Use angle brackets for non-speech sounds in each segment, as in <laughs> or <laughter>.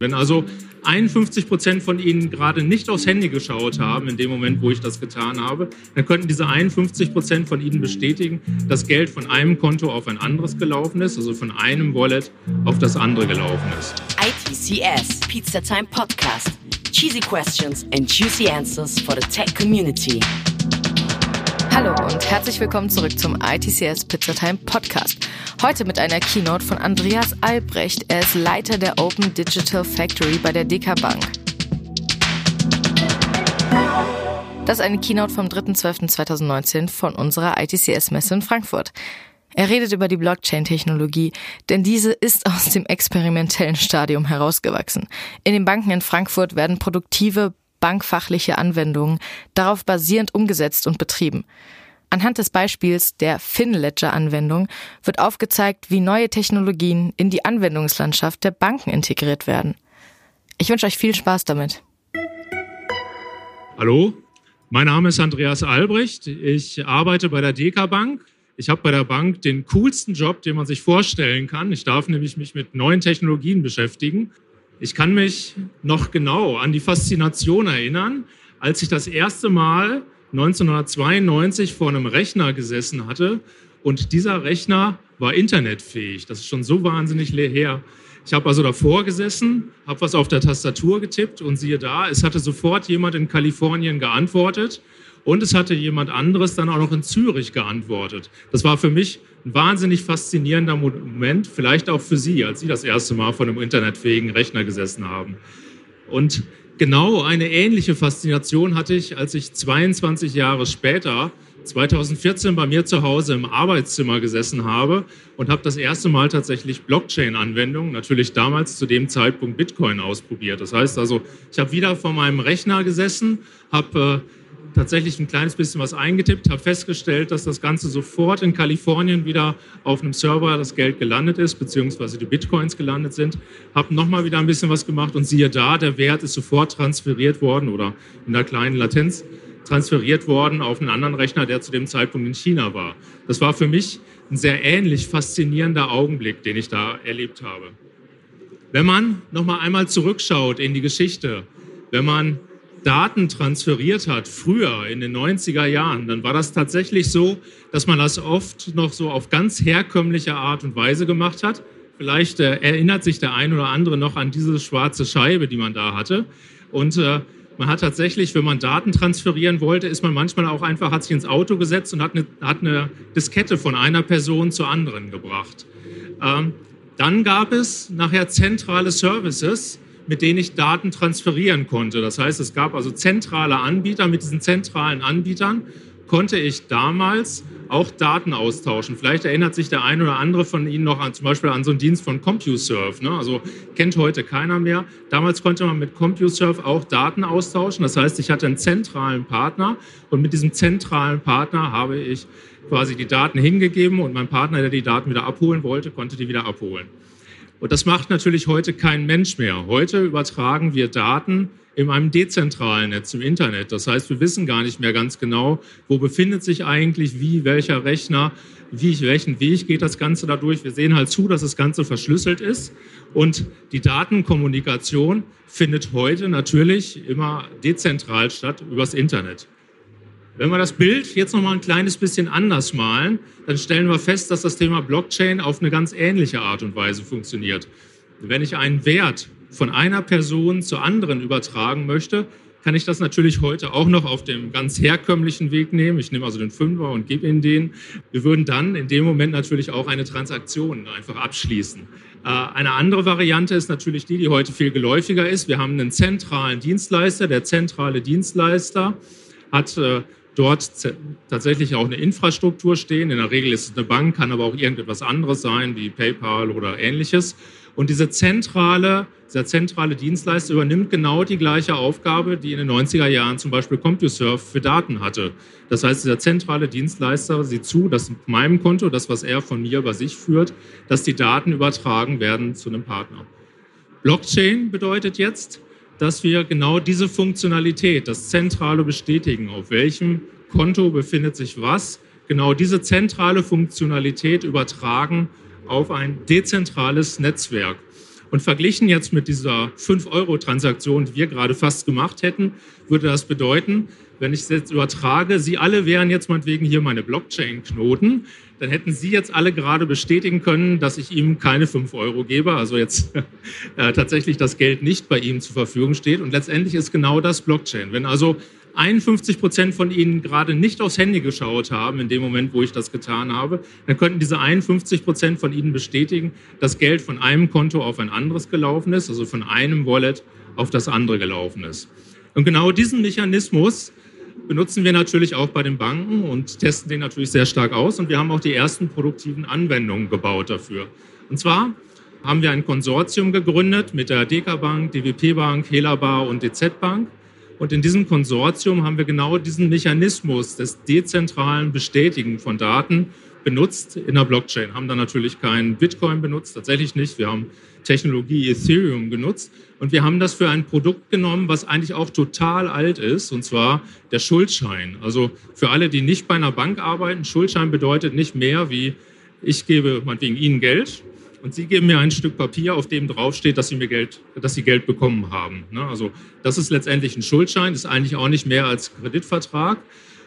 Wenn also 51 Prozent von Ihnen gerade nicht aufs Handy geschaut haben, in dem Moment, wo ich das getan habe, dann könnten diese 51 Prozent von Ihnen bestätigen, dass Geld von einem Konto auf ein anderes gelaufen ist, also von einem Wallet auf das andere gelaufen ist. ITCS Pizza Time Podcast. Cheesy questions and juicy answers for the tech community. Hallo und herzlich willkommen zurück zum ITCS Pizza Time Podcast. Heute mit einer Keynote von Andreas Albrecht. Er ist Leiter der Open Digital Factory bei der DK Bank. Das ist eine Keynote vom 3.12.2019 von unserer ITCS-Messe in Frankfurt. Er redet über die Blockchain-Technologie, denn diese ist aus dem experimentellen Stadium herausgewachsen. In den Banken in Frankfurt werden produktive bankfachliche Anwendungen darauf basierend umgesetzt und betrieben. Anhand des Beispiels der FinLedger-Anwendung wird aufgezeigt, wie neue Technologien in die Anwendungslandschaft der Banken integriert werden. Ich wünsche euch viel Spaß damit. Hallo, mein Name ist Andreas Albrecht. Ich arbeite bei der DK Bank. Ich habe bei der Bank den coolsten Job, den man sich vorstellen kann. Ich darf nämlich mich mit neuen Technologien beschäftigen. Ich kann mich noch genau an die Faszination erinnern, als ich das erste Mal 1992 vor einem Rechner gesessen hatte und dieser Rechner war internetfähig. Das ist schon so wahnsinnig her. Ich habe also davor gesessen, habe was auf der Tastatur getippt und siehe da, es hatte sofort jemand in Kalifornien geantwortet und es hatte jemand anderes dann auch noch in Zürich geantwortet. Das war für mich ein wahnsinnig faszinierender Moment, vielleicht auch für Sie, als Sie das erste Mal vor einem internetfähigen Rechner gesessen haben. Und genau eine ähnliche Faszination hatte ich, als ich 22 Jahre später 2014 bei mir zu Hause im Arbeitszimmer gesessen habe und habe das erste Mal tatsächlich Blockchain-Anwendungen, natürlich damals zu dem Zeitpunkt Bitcoin ausprobiert. Das heißt also, ich habe wieder vor meinem Rechner gesessen, habe äh, tatsächlich ein kleines bisschen was eingetippt, habe festgestellt, dass das Ganze sofort in Kalifornien wieder auf einem Server das Geld gelandet ist, beziehungsweise die Bitcoins gelandet sind. Habe nochmal wieder ein bisschen was gemacht und siehe da, der Wert ist sofort transferiert worden oder in einer kleinen Latenz transferiert worden auf einen anderen Rechner, der zu dem Zeitpunkt in China war. Das war für mich ein sehr ähnlich faszinierender Augenblick, den ich da erlebt habe. Wenn man nochmal einmal zurückschaut in die Geschichte, wenn man Daten transferiert hat, früher in den 90er Jahren, dann war das tatsächlich so, dass man das oft noch so auf ganz herkömmliche Art und Weise gemacht hat. Vielleicht äh, erinnert sich der ein oder andere noch an diese schwarze Scheibe, die man da hatte. Und äh, man hat tatsächlich, wenn man Daten transferieren wollte, ist man manchmal auch einfach, hat sich ins Auto gesetzt und hat eine, hat eine Diskette von einer Person zur anderen gebracht. Ähm, dann gab es nachher zentrale Services, mit denen ich Daten transferieren konnte. Das heißt, es gab also zentrale Anbieter. Mit diesen zentralen Anbietern konnte ich damals auch Daten austauschen. Vielleicht erinnert sich der eine oder andere von Ihnen noch an zum Beispiel an so einen Dienst von CompuServe. Ne? Also kennt heute keiner mehr. Damals konnte man mit CompuServe auch Daten austauschen. Das heißt, ich hatte einen zentralen Partner und mit diesem zentralen Partner habe ich quasi die Daten hingegeben und mein Partner, der die Daten wieder abholen wollte, konnte die wieder abholen. Und das macht natürlich heute kein Mensch mehr. Heute übertragen wir Daten in einem dezentralen Netz im Internet. Das heißt, wir wissen gar nicht mehr ganz genau, wo befindet sich eigentlich wie, welcher Rechner, wie, welchen Weg geht das Ganze dadurch. Wir sehen halt zu, dass das Ganze verschlüsselt ist. Und die Datenkommunikation findet heute natürlich immer dezentral statt übers Internet. Wenn wir das Bild jetzt noch mal ein kleines bisschen anders malen, dann stellen wir fest, dass das Thema Blockchain auf eine ganz ähnliche Art und Weise funktioniert. Wenn ich einen Wert von einer Person zur anderen übertragen möchte, kann ich das natürlich heute auch noch auf dem ganz herkömmlichen Weg nehmen. Ich nehme also den Fünfer und gebe Ihnen den. Wir würden dann in dem Moment natürlich auch eine Transaktion einfach abschließen. Äh, eine andere Variante ist natürlich die, die heute viel geläufiger ist. Wir haben einen zentralen Dienstleister. Der zentrale Dienstleister hat äh, dort tatsächlich auch eine Infrastruktur stehen. In der Regel ist es eine Bank, kann aber auch irgendetwas anderes sein, wie PayPal oder ähnliches. Und diese zentrale, dieser zentrale Dienstleister übernimmt genau die gleiche Aufgabe, die in den 90er Jahren zum Beispiel CompuServe für Daten hatte. Das heißt, dieser zentrale Dienstleister sieht zu, dass auf meinem Konto, das, was er von mir bei sich führt, dass die Daten übertragen werden zu einem Partner. Blockchain bedeutet jetzt, dass wir genau diese Funktionalität, das zentrale Bestätigen, auf welchem Konto befindet sich was, genau diese zentrale Funktionalität übertragen auf ein dezentrales Netzwerk. Und verglichen jetzt mit dieser 5-Euro-Transaktion, die wir gerade fast gemacht hätten, würde das bedeuten, wenn ich es jetzt übertrage, Sie alle wären jetzt meinetwegen hier meine Blockchain-Knoten, dann hätten Sie jetzt alle gerade bestätigen können, dass ich ihm keine 5 Euro gebe, also jetzt <laughs> äh, tatsächlich das Geld nicht bei ihm zur Verfügung steht. Und letztendlich ist genau das Blockchain. Wenn also 51 Prozent von Ihnen gerade nicht aufs Handy geschaut haben, in dem Moment, wo ich das getan habe, dann könnten diese 51 Prozent von Ihnen bestätigen, dass Geld von einem Konto auf ein anderes gelaufen ist, also von einem Wallet auf das andere gelaufen ist. Und genau diesen Mechanismus benutzen wir natürlich auch bei den Banken und testen den natürlich sehr stark aus. Und wir haben auch die ersten produktiven Anwendungen gebaut dafür. Und zwar haben wir ein Konsortium gegründet mit der DK Bank, DWP Bank, Helabar und DZ Bank. Und in diesem Konsortium haben wir genau diesen Mechanismus des dezentralen Bestätigen von Daten benutzt in der Blockchain. Haben da natürlich keinen Bitcoin benutzt, tatsächlich nicht. Wir haben Technologie Ethereum genutzt und wir haben das für ein Produkt genommen, was eigentlich auch total alt ist, und zwar der Schuldschein. Also für alle, die nicht bei einer Bank arbeiten, Schuldschein bedeutet nicht mehr wie ich gebe meinetwegen Ihnen Geld und Sie geben mir ein Stück Papier, auf dem draufsteht, dass Sie mir Geld, dass Sie Geld bekommen haben. Ne? Also das ist letztendlich ein Schuldschein, ist eigentlich auch nicht mehr als Kreditvertrag.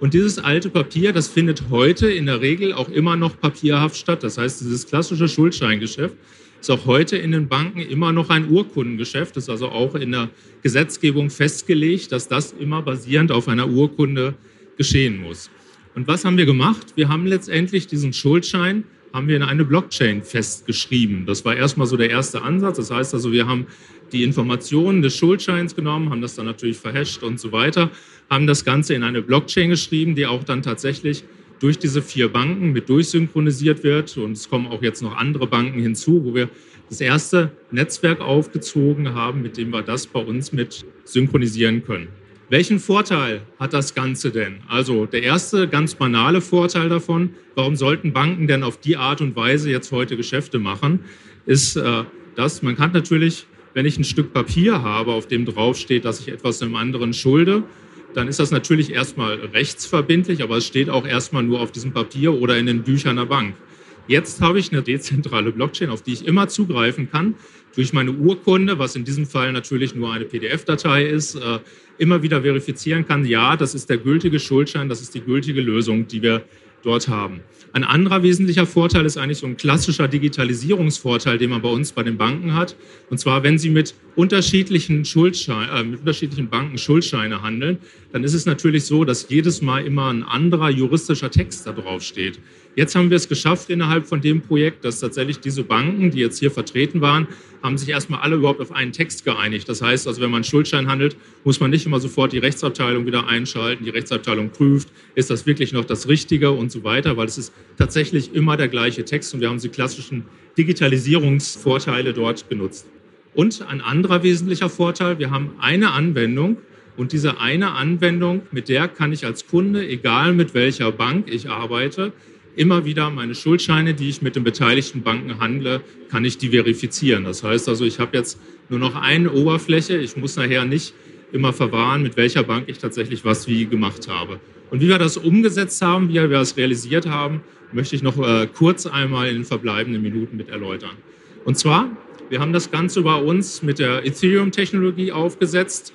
Und dieses alte Papier, das findet heute in der Regel auch immer noch papierhaft statt. Das heißt, dieses klassische Schuldscheingeschäft ist auch heute in den Banken immer noch ein Urkundengeschäft. Das ist also auch in der Gesetzgebung festgelegt, dass das immer basierend auf einer Urkunde geschehen muss. Und was haben wir gemacht? Wir haben letztendlich diesen Schuldschein haben wir in eine Blockchain festgeschrieben. Das war erstmal so der erste Ansatz. Das heißt also, wir haben die Informationen des Schuldscheins genommen, haben das dann natürlich verhasht und so weiter, haben das Ganze in eine Blockchain geschrieben, die auch dann tatsächlich durch diese vier Banken mit durchsynchronisiert wird. Und es kommen auch jetzt noch andere Banken hinzu, wo wir das erste Netzwerk aufgezogen haben, mit dem wir das bei uns mit synchronisieren können. Welchen Vorteil hat das Ganze denn? Also der erste ganz banale Vorteil davon, warum sollten Banken denn auf die Art und Weise jetzt heute Geschäfte machen, ist, äh, dass man kann natürlich, wenn ich ein Stück Papier habe, auf dem draufsteht, dass ich etwas einem anderen schulde, dann ist das natürlich erstmal rechtsverbindlich, aber es steht auch erstmal nur auf diesem Papier oder in den Büchern der Bank. Jetzt habe ich eine dezentrale Blockchain, auf die ich immer zugreifen kann, durch meine Urkunde, was in diesem Fall natürlich nur eine PDF-Datei ist, äh, immer wieder verifizieren kann, ja, das ist der gültige Schuldschein, das ist die gültige Lösung, die wir dort haben. Ein anderer wesentlicher Vorteil ist eigentlich so ein klassischer Digitalisierungsvorteil, den man bei uns bei den Banken hat. Und zwar, wenn Sie mit unterschiedlichen, Schuldschein, äh, mit unterschiedlichen Banken Schuldscheine handeln, dann ist es natürlich so, dass jedes Mal immer ein anderer juristischer Text da drauf steht. Jetzt haben wir es geschafft innerhalb von dem Projekt, dass tatsächlich diese Banken, die jetzt hier vertreten waren, haben sich erstmal alle überhaupt auf einen Text geeinigt. Das heißt also, wenn man einen Schuldschein handelt, muss man nicht immer sofort die Rechtsabteilung wieder einschalten. Die Rechtsabteilung prüft, ist das wirklich noch das Richtige und so weiter, weil es ist tatsächlich immer der gleiche Text und wir haben die klassischen Digitalisierungsvorteile dort genutzt. Und ein anderer wesentlicher Vorteil, wir haben eine Anwendung, und diese eine Anwendung, mit der kann ich als Kunde, egal mit welcher Bank ich arbeite, immer wieder meine Schuldscheine, die ich mit den beteiligten Banken handle, kann ich die verifizieren. Das heißt also, ich habe jetzt nur noch eine Oberfläche. Ich muss nachher nicht immer verwahren, mit welcher Bank ich tatsächlich was wie gemacht habe. Und wie wir das umgesetzt haben, wie wir das realisiert haben, möchte ich noch äh, kurz einmal in den verbleibenden Minuten mit erläutern. Und zwar, wir haben das Ganze bei uns mit der Ethereum-Technologie aufgesetzt.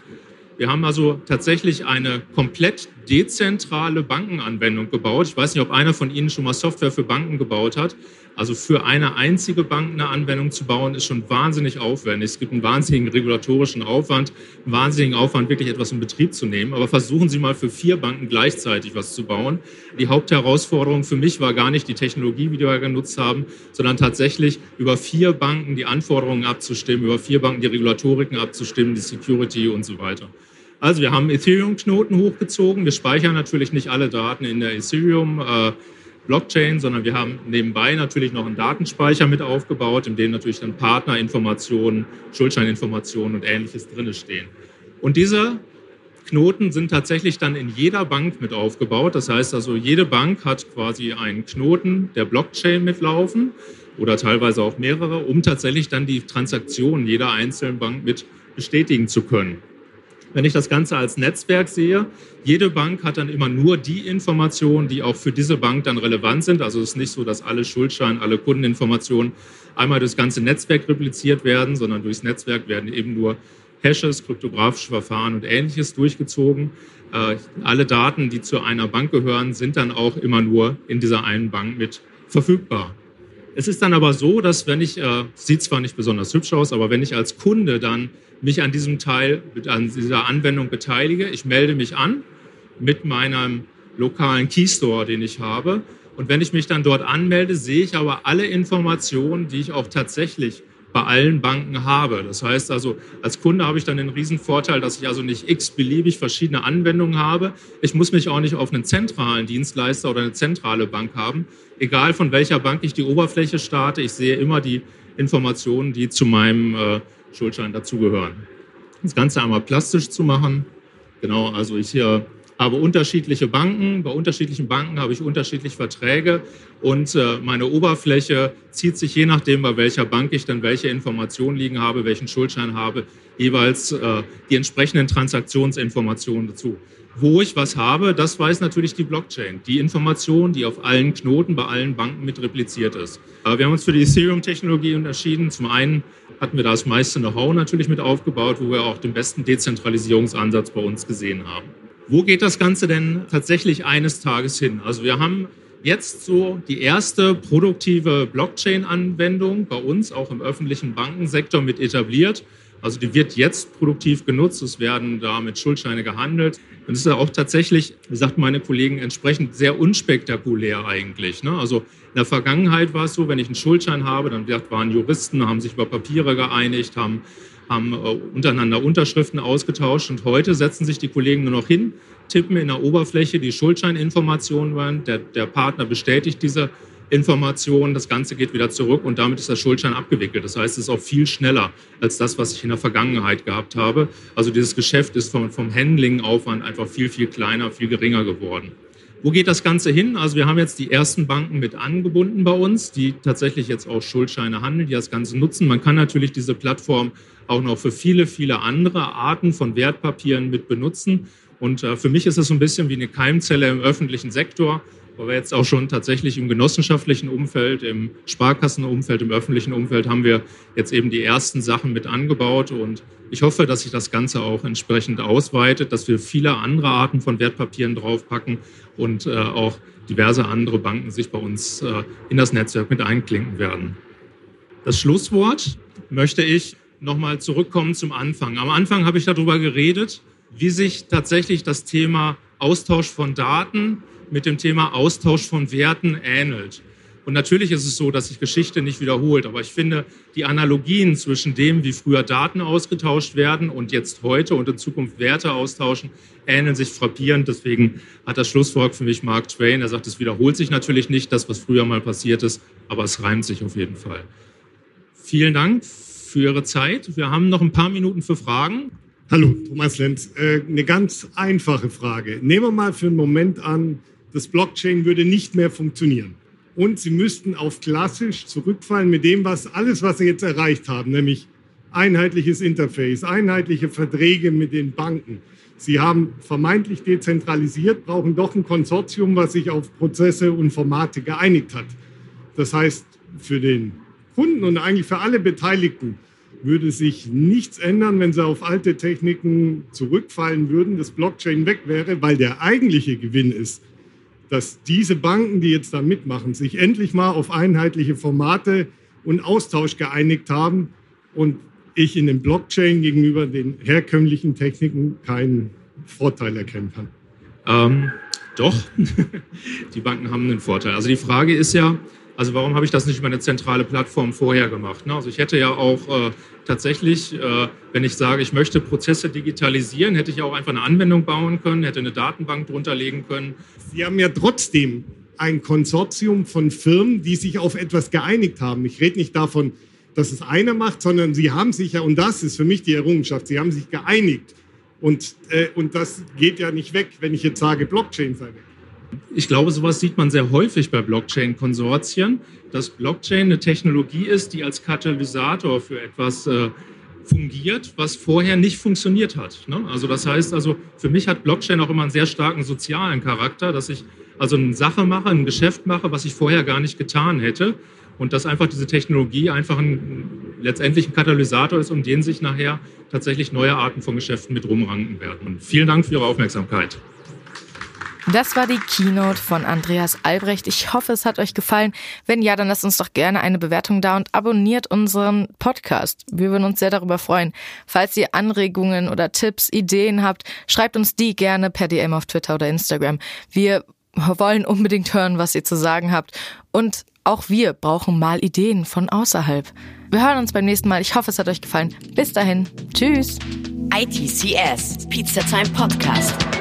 Wir haben also tatsächlich eine komplett dezentrale Bankenanwendung gebaut. Ich weiß nicht, ob einer von Ihnen schon mal Software für Banken gebaut hat. Also für eine einzige Bank eine Anwendung zu bauen, ist schon wahnsinnig aufwendig. Es gibt einen wahnsinnigen regulatorischen Aufwand, einen wahnsinnigen Aufwand, wirklich etwas in Betrieb zu nehmen. Aber versuchen Sie mal für vier Banken gleichzeitig was zu bauen. Die Hauptherausforderung für mich war gar nicht die Technologie, wie wir genutzt haben, sondern tatsächlich über vier Banken die Anforderungen abzustimmen, über vier Banken die Regulatoriken abzustimmen, die Security und so weiter. Also wir haben Ethereum-Knoten hochgezogen. Wir speichern natürlich nicht alle Daten in der Ethereum. Äh, Blockchain, sondern wir haben nebenbei natürlich noch einen Datenspeicher mit aufgebaut, in dem natürlich dann Partnerinformationen, Schuldscheininformationen und ähnliches drinne stehen. Und diese Knoten sind tatsächlich dann in jeder Bank mit aufgebaut. Das heißt also, jede Bank hat quasi einen Knoten der Blockchain mitlaufen oder teilweise auch mehrere, um tatsächlich dann die Transaktionen jeder einzelnen Bank mit bestätigen zu können. Wenn ich das Ganze als Netzwerk sehe, jede Bank hat dann immer nur die Informationen, die auch für diese Bank dann relevant sind. Also es ist nicht so, dass alle Schuldscheine, alle Kundeninformationen einmal durchs ganze Netzwerk repliziert werden, sondern durchs Netzwerk werden eben nur Hashes, kryptografische Verfahren und ähnliches durchgezogen. Äh, alle Daten, die zu einer Bank gehören, sind dann auch immer nur in dieser einen Bank mit verfügbar. Es ist dann aber so, dass wenn ich, äh, sieht zwar nicht besonders hübsch aus, aber wenn ich als Kunde dann mich an diesem Teil, an dieser Anwendung beteilige, ich melde mich an mit meinem lokalen Keystore, den ich habe. Und wenn ich mich dann dort anmelde, sehe ich aber alle Informationen, die ich auch tatsächlich bei allen Banken habe. Das heißt also, als Kunde habe ich dann den Riesenvorteil, dass ich also nicht x-beliebig verschiedene Anwendungen habe. Ich muss mich auch nicht auf einen zentralen Dienstleister oder eine zentrale Bank haben. Egal von welcher Bank ich die Oberfläche starte, ich sehe immer die Informationen, die zu meinem äh, Schuldschein dazugehören. Das Ganze einmal plastisch zu machen. Genau, also ich hier habe unterschiedliche Banken. Bei unterschiedlichen Banken habe ich unterschiedliche Verträge und äh, meine Oberfläche zieht sich je nachdem, bei welcher Bank ich dann welche Informationen liegen habe, welchen Schuldschein habe, jeweils äh, die entsprechenden Transaktionsinformationen dazu. Wo ich was habe, das weiß natürlich die Blockchain. Die Information, die auf allen Knoten bei allen Banken mit repliziert ist. Aber wir haben uns für die Ethereum-Technologie unterschieden. Zum einen hatten wir da das meiste Know-how natürlich mit aufgebaut, wo wir auch den besten Dezentralisierungsansatz bei uns gesehen haben. Wo geht das Ganze denn tatsächlich eines Tages hin? Also wir haben jetzt so die erste produktive Blockchain-Anwendung bei uns auch im öffentlichen Bankensektor mit etabliert. Also die wird jetzt produktiv genutzt. Es werden damit Schuldscheine gehandelt. Und es ist ja auch tatsächlich, wie sagten meine Kollegen, entsprechend sehr unspektakulär eigentlich. Ne? Also in der Vergangenheit war es so, wenn ich einen Schuldschein habe, dann waren Juristen, haben sich über Papiere geeinigt, haben haben äh, untereinander Unterschriften ausgetauscht und heute setzen sich die Kollegen nur noch hin, tippen in der Oberfläche die Schuldscheininformationen rein, der, der Partner bestätigt diese Informationen, das Ganze geht wieder zurück und damit ist der Schuldschein abgewickelt. Das heißt, es ist auch viel schneller als das, was ich in der Vergangenheit gehabt habe. Also dieses Geschäft ist vom, vom Handling-Aufwand einfach viel, viel kleiner, viel geringer geworden. Wo geht das Ganze hin? Also wir haben jetzt die ersten Banken mit angebunden bei uns, die tatsächlich jetzt auch Schuldscheine handeln, die das Ganze nutzen. Man kann natürlich diese Plattform auch noch für viele, viele andere Arten von Wertpapieren mit benutzen. Und äh, für mich ist es so ein bisschen wie eine Keimzelle im öffentlichen Sektor, wo wir jetzt auch schon tatsächlich im genossenschaftlichen Umfeld, im Sparkassenumfeld, im öffentlichen Umfeld haben wir jetzt eben die ersten Sachen mit angebaut. Und ich hoffe, dass sich das Ganze auch entsprechend ausweitet, dass wir viele andere Arten von Wertpapieren draufpacken und äh, auch diverse andere Banken sich bei uns äh, in das Netzwerk mit einklinken werden. Das Schlusswort möchte ich nochmal zurückkommen zum Anfang. Am Anfang habe ich darüber geredet, wie sich tatsächlich das Thema Austausch von Daten mit dem Thema Austausch von Werten ähnelt. Und natürlich ist es so, dass sich Geschichte nicht wiederholt, aber ich finde, die Analogien zwischen dem, wie früher Daten ausgetauscht werden und jetzt heute und in Zukunft Werte austauschen, ähneln sich frappierend. Deswegen hat das Schlusswort für mich Mark Twain. Er sagt, es wiederholt sich natürlich nicht, das, was früher mal passiert ist, aber es reimt sich auf jeden Fall. Vielen Dank für Ihre Zeit. Wir haben noch ein paar Minuten für Fragen. Hallo, Thomas Lenz. Äh, eine ganz einfache Frage. Nehmen wir mal für einen Moment an, das Blockchain würde nicht mehr funktionieren und sie müssten auf klassisch zurückfallen mit dem, was alles, was sie jetzt erreicht haben, nämlich einheitliches Interface, einheitliche Verträge mit den Banken. Sie haben vermeintlich dezentralisiert, brauchen doch ein Konsortium, was sich auf Prozesse und Formate geeinigt hat. Das heißt, für den Kunden und eigentlich für alle Beteiligten würde sich nichts ändern, wenn sie auf alte Techniken zurückfallen würden, das Blockchain weg wäre, weil der eigentliche Gewinn ist, dass diese Banken, die jetzt da mitmachen, sich endlich mal auf einheitliche Formate und Austausch geeinigt haben und ich in dem Blockchain gegenüber den herkömmlichen Techniken keinen Vorteil erkennen kann. Ähm, doch, <laughs> die Banken haben einen Vorteil. Also die Frage ist ja, also warum habe ich das nicht über eine zentrale Plattform vorher gemacht? Ne? Also ich hätte ja auch äh, tatsächlich, äh, wenn ich sage, ich möchte Prozesse digitalisieren, hätte ich auch einfach eine Anwendung bauen können, hätte eine Datenbank drunter legen können. Sie haben ja trotzdem ein Konsortium von Firmen, die sich auf etwas geeinigt haben. Ich rede nicht davon, dass es einer macht, sondern sie haben sich ja, und das ist für mich die Errungenschaft, sie haben sich geeinigt. Und, äh, und das geht ja nicht weg, wenn ich jetzt sage, Blockchain sei weg. Ich glaube, sowas sieht man sehr häufig bei Blockchain-Konsortien, dass Blockchain eine Technologie ist, die als Katalysator für etwas äh, fungiert, was vorher nicht funktioniert hat. Ne? Also das heißt also, für mich hat Blockchain auch immer einen sehr starken sozialen Charakter, dass ich also eine Sache mache, ein Geschäft mache, was ich vorher gar nicht getan hätte. Und dass einfach diese Technologie einfach ein, letztendlich ein Katalysator ist, um den sich nachher tatsächlich neue Arten von Geschäften mit rumranken werden. Und vielen Dank für Ihre Aufmerksamkeit. Das war die Keynote von Andreas Albrecht. Ich hoffe, es hat euch gefallen. Wenn ja, dann lasst uns doch gerne eine Bewertung da und abonniert unseren Podcast. Wir würden uns sehr darüber freuen. Falls ihr Anregungen oder Tipps, Ideen habt, schreibt uns die gerne per DM auf Twitter oder Instagram. Wir wollen unbedingt hören, was ihr zu sagen habt. Und auch wir brauchen mal Ideen von außerhalb. Wir hören uns beim nächsten Mal. Ich hoffe, es hat euch gefallen. Bis dahin. Tschüss. ITCS, Pizza Time Podcast.